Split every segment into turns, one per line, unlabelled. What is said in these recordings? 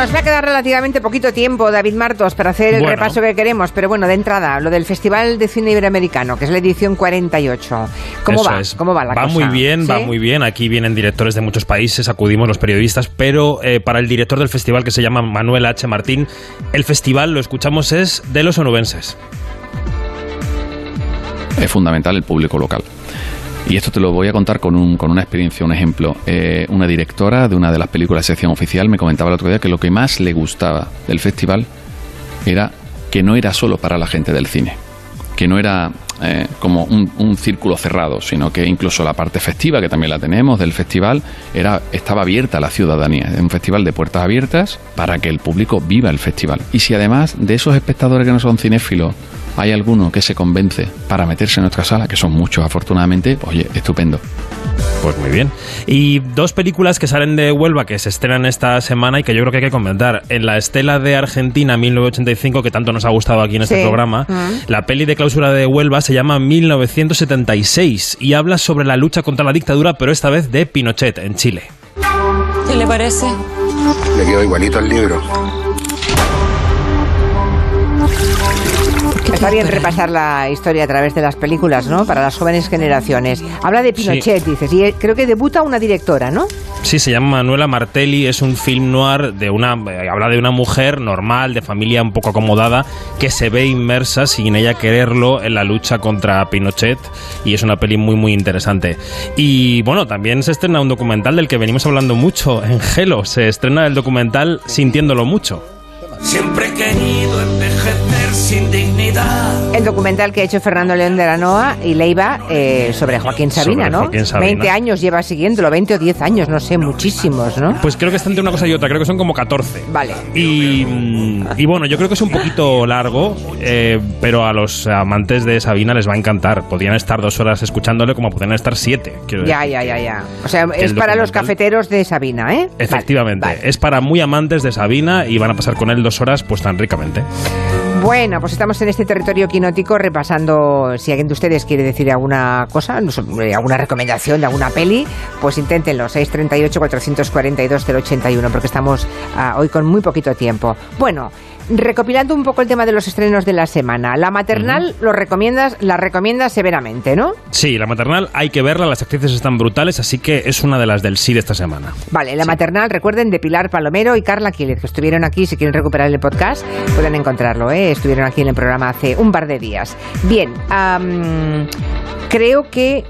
nos va a quedar relativamente poquito tiempo, David Martos, para hacer el
Bueno.
repaso que queremos. Pero bueno, de entrada, lo del Festival de Cine Iberoamericano, que es la edición 48. ¿Cómo
Eso
va?
es.
¿Cómo va la
Va
cosa?
muy bien, va muy bien. Aquí vienen directores de muchos países, acudimos los periodistas, pero eh, para el director del festival, que se llama Manuel H. Martín, el festival, lo escuchamos, es de los onubenses.
es fundamental el público local. Y esto te lo voy a contar con, un- con una experiencia, un ejemplo. Eh, una directora de una de las películas de sección oficial me comentaba el otro día que lo que más le gustaba del festival era que no era solo para la gente del cine, que no era eh, como un, un círculo cerrado, sino que incluso la parte festiva, que también la tenemos del festival, era, estaba abierta a la ciudadanía. Es un festival de puertas abiertas para que el público viva el festival. Y si además de esos espectadores que no son cinéfilos, hay alguno que se convence para meterse en nuestra sala, que son muchos afortunadamente, oye, estupendo.
Pues muy bien. Y dos películas que salen de Huelva que se estrenan esta semana y que yo creo que hay que comentar. En la Estela de Argentina 1985, que tanto nos ha gustado aquí en este
Sí.
programa,
Mm.
la peli de clausura de Huelva se llama 1976 y habla sobre la lucha contra la dictadura, pero esta vez de Pinochet en Chile.
¿Qué le parece?
Le quedó igualito al libro.
Está bien repasar la historia a través de las películas, ¿no? Para las jóvenes generaciones. Habla de Pinochet, dices, y eh, creo que debuta una directora, ¿no?
Sí, se llama Manuela Martelli, es un film noir de una eh, habla de una mujer normal, de familia un poco acomodada, que se ve inmersa sin ella quererlo en la lucha contra Pinochet y es una peli muy muy interesante. Y bueno, también se estrena un documental del que venimos hablando mucho en Gelo, se estrena el documental Sintiéndolo mucho.
Siempre he querido envejecer sin dignidad.
El documental que ha hecho Fernando León de la Noa y Leiva eh, sobre Joaquín Sabina,
Sobre
¿no?
Joaquín Sabina.
20 años lleva siguiéndolo, 20 o 10 años, no sé, muchísimos, ¿no?
Pues creo que está entre una cosa y otra, creo que son como 14.
Vale.
Y, y bueno, yo creo que es un poquito largo, eh, pero a los amantes de Sabina les va a encantar. Podrían estar dos horas escuchándole como podrían estar siete.
Ya, ya, ya, ya. O sea, es para los cafeteros de Sabina, ¿eh?
Efectivamente,
Vale, vale.
es para muy amantes de Sabina y van a pasar con él dos horas pues tan ricamente.
Bueno, pues estamos en este territorio quinótico repasando, si alguien de ustedes quiere decir alguna cosa, alguna recomendación de alguna peli, pues inténtenlo, 638-442-081, porque estamos ah, hoy con muy poquito tiempo. Bueno, recopilando un poco el tema de los estrenos de la semana, la maternal lo recomiendas, la recomiendas severamente, ¿no?
Sí, la maternal hay que verla, las actrices están brutales, así que es una de las del sí de esta semana.
Vale, la maternal, recuerden, de Pilar Palomero y Carla Killer, que estuvieron aquí, si quieren recuperar el podcast, pueden encontrarlo, ¿eh? estuvieron aquí en el programa hace un par de días. Bien, creo que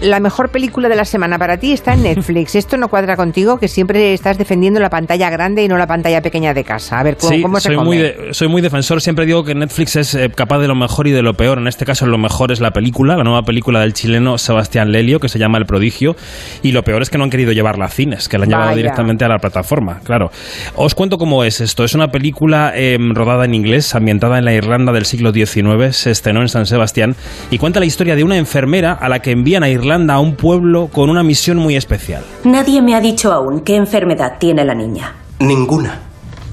la mejor película de la semana para ti está en Netflix. Esto no cuadra contigo, que siempre estás defendiendo la pantalla grande y no la pantalla pequeña de casa. A ver, ¿cómo,
Sí,
cómo se
soy
come?
muy, de- soy muy defensor, siempre digo que Netflix es eh, capaz de lo mejor y de lo peor. En este caso lo mejor es la película, la nueva película del chileno Sebastián Lelio, que se llama El Prodigio, y lo peor es que no han querido llevarla a cines, que la han llevado
Vaya.
directamente a la plataforma, claro. Os cuento cómo es esto. Es una película eh, rodada en inglés, ambientada en la Irlanda del siglo XIX, se estrenó en San Sebastián, y cuenta la historia de una enfermera a la que envían a Irlanda a un pueblo con una misión muy especial.
Nadie me ha dicho aún qué enfermedad tiene la niña.
Ninguna.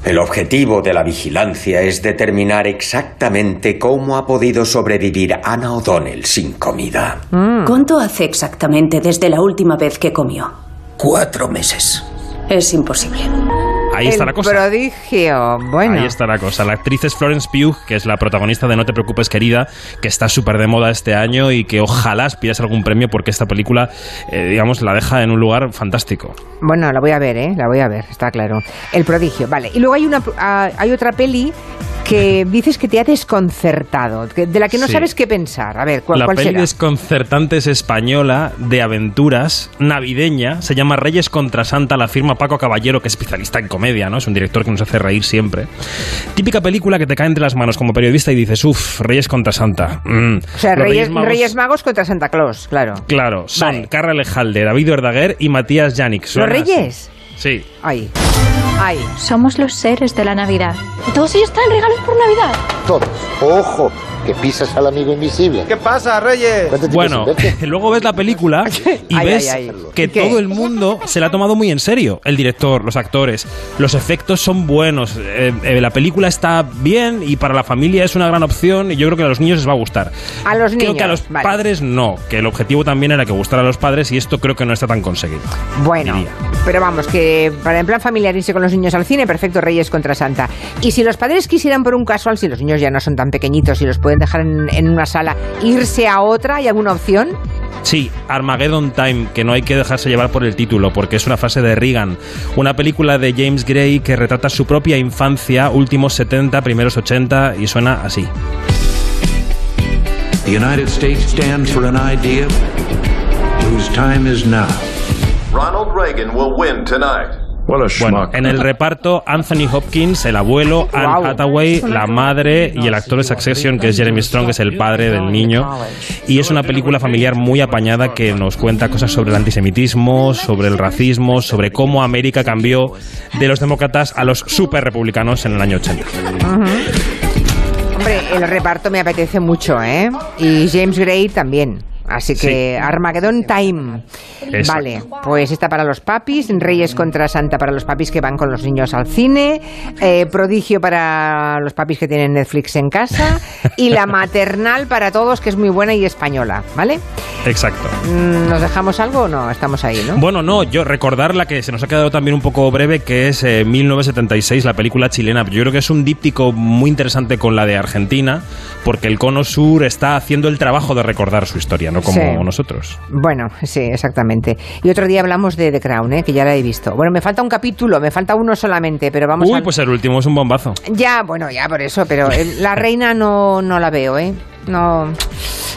El objetivo de la vigilancia es determinar exactamente cómo ha podido sobrevivir Anna O'Donnell sin comida.
¿Cuánto hace exactamente desde la última vez que comió?
Cuatro meses.
Es imposible.
Ahí está la cosa.
prodigio. Bueno,
Ahí está la cosa. La actriz es Florence Pugh, que es la protagonista de No te preocupes, querida, que está súper de moda este año y que ojalá aspiras a algún premio porque esta película, eh, digamos, la deja en un lugar fantástico.
Bueno, la voy a ver, ¿eh? La voy a ver, está claro. El prodigio, vale. Y luego hay una ah, hay otra peli que dices que te ha desconcertado, que- de la que no
Sí.
sabes qué pensar. A ver, ¿cuál,
la
cuál
peli
será?
desconcertante es española, de aventuras, navideña, se llama Reyes contra Santa, la firma Paco Caballero, que es especialista en comedia, ¿no? Es un director que nos hace reír siempre. Típica película que te cae entre las manos como periodista y dices, uff, Reyes contra Santa. Mm.
O sea, Reyes,
Magos-
Reyes Magos contra Santa Claus, claro.
Claro, son
Vale.
Carla Lejalde, David Verdaguer y Matías Yannick.
¿Los
así.
Reyes?
Sí.
Ay, ay.
Somos los seres de la Navidad. Todos ellos traen regalos por Navidad.
Todos. Ojo, que pisas al amigo invisible.
¿Qué pasa, Reyes?
¿Cuánto tiempo
Bueno, luego ves la película y
Ay,
ves
ay, ay.
que
¿Y qué?
todo el mundo se la ha tomado muy en serio. El director, los actores, los efectos son buenos, eh, eh, la película está bien y para la familia es una gran opción y yo creo que a los niños les va a gustar.
A los
Creo
niños.
que a los
vale.
padres no, que el objetivo también era que gustara a los padres y esto creo que no está tan conseguido.
Bueno,
diría.
pero vamos, que Para en plan familiar irse con los niños al cine, perfecto, Reyes contra Santa. Y si los padres quisieran por un casual, si los niños ya no son tan pequeñitos y los pueden dejar en, en una sala, irse a otra, ¿hay alguna opción?
Sí, Armageddon Time, que no hay que dejarse llevar por el título, porque es una frase de Reagan, una película de James Gray que retrata su propia infancia, últimos 70, primeros 80, y suena así.
The United States stands for an idea whose time is now.
Ronald Reagan will win tonight.
Bueno, en el reparto, Anthony Hopkins, el abuelo, Anne. Hathaway, la madre y el actor de Succession, que es Jeremy Strong, que es el padre del niño. Y es una película familiar muy apañada que nos cuenta cosas sobre el antisemitismo, sobre el racismo, sobre cómo América cambió de los demócratas a los super republicanos en el año 80.
Hombre, el reparto me apetece mucho, ¿eh? Y James Gray también. Así que
Sí.
Armageddon Time.
Exacto.
Vale, pues está para los papis, Reyes contra Santa para los papis que van con los niños al cine, eh, Prodigio para los papis que tienen Netflix en casa y la maternal para todos, que es muy buena y española, ¿vale?
Exacto.
Mm, ¿Nos dejamos algo o no? Estamos ahí, ¿no?
Bueno, no, yo recordar la que se nos ha quedado también un poco breve, que es eh, 1976, la película chilena. Yo creo que es un díptico muy interesante con la de Argentina, porque el Cono Sur está haciendo el trabajo de recordar su historia, no como
Sí.
nosotros.
Bueno, sí, exactamente. Y otro día hablamos de The Crown, ¿eh? que ya la he visto. Bueno, me falta un capítulo, me falta uno solamente, pero vamos
Uy,
a...
pues el último es un bombazo.
Ya, bueno, ya por eso, pero la reina no, no la veo, ¿eh? No,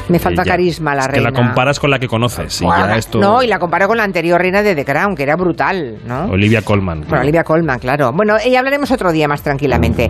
me falta
ya.
carisma la
Es
reina.
Que la comparas con la que conoces. Y
Buah,
ya esto.
No, y la comparo con la anterior reina de The Crown, que era brutal, ¿no?
Olivia Colman.
Bueno, Olivia Colman, claro. Bueno, y hablaremos otro día más tranquilamente.